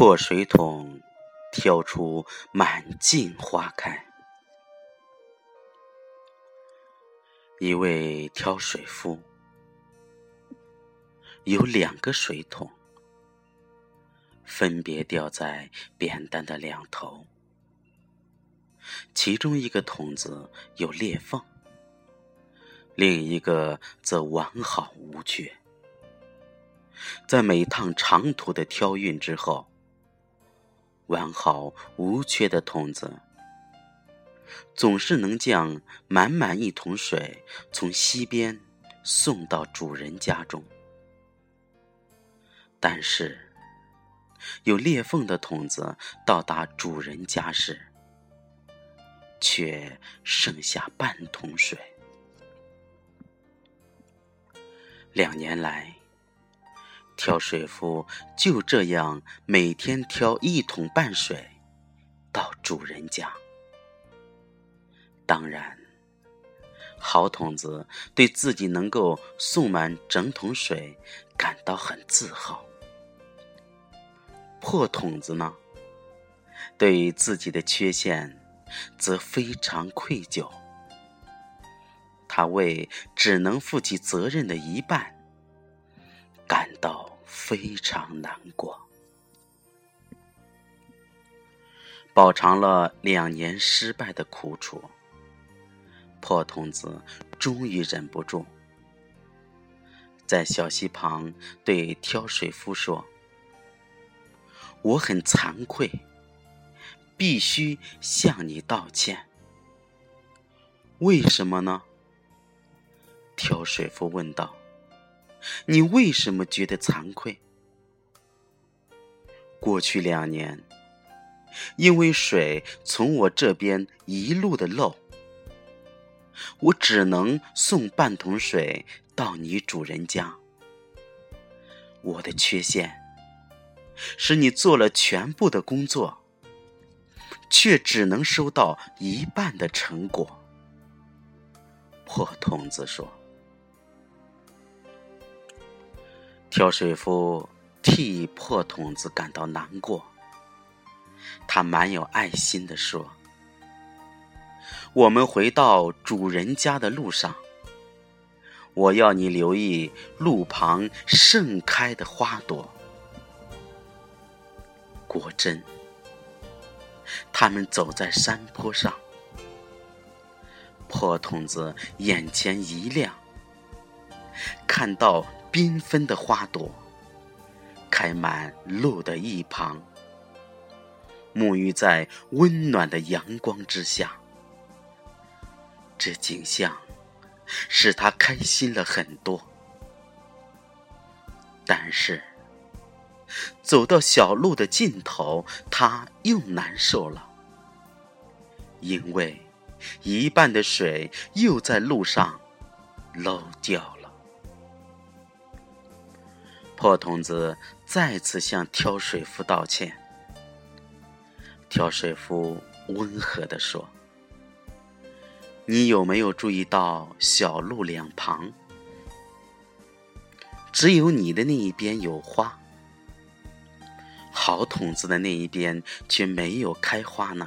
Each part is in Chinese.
破水桶挑出满径花开。一位挑水夫有两个水桶，分别吊在扁担的两头，其中一个桶子有裂缝，另一个则完好无缺。在每趟长途的挑运之后，完好无缺的桶子总是能将满满一桶水从溪边送到主人家中。但是，有裂缝的桶子到达主人家时，却剩下半桶水。两年来。挑水夫就这样每天挑一桶半水到主人家。当然，好桶子对自己能够送满整桶水感到很自豪。破桶子呢，对于自己的缺陷则非常愧疚。他为只能负起责任的一半感到。非常难过，饱尝了两年失败的苦楚，破童子终于忍不住，在小溪旁对挑水夫说：“我很惭愧，必须向你道歉。为什么呢？”挑水夫问道。你为什么觉得惭愧？过去两年，因为水从我这边一路的漏，我只能送半桶水到你主人家。我的缺陷，使你做了全部的工作，却只能收到一半的成果。破童子说。挑水夫替破桶子感到难过，他蛮有爱心的说：“我们回到主人家的路上，我要你留意路旁盛开的花朵。果真，他们走在山坡上。”破桶子眼前一亮，看到。缤纷的花朵开满路的一旁，沐浴在温暖的阳光之下，这景象使他开心了很多。但是，走到小路的尽头，他又难受了，因为一半的水又在路上漏掉了。破童子再次向挑水夫道歉。挑水夫温和地说：“你有没有注意到小路两旁，只有你的那一边有花，好筒子的那一边却没有开花呢？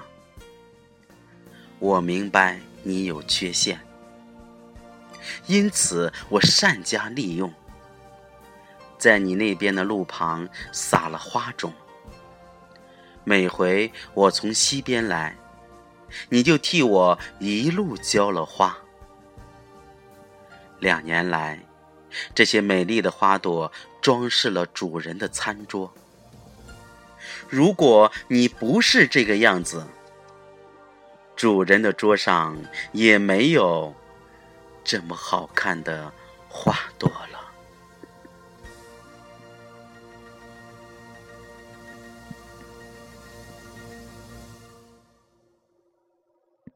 我明白你有缺陷，因此我善加利用。”在你那边的路旁撒了花种。每回我从西边来，你就替我一路浇了花。两年来，这些美丽的花朵装饰了主人的餐桌。如果你不是这个样子，主人的桌上也没有这么好看的花朵。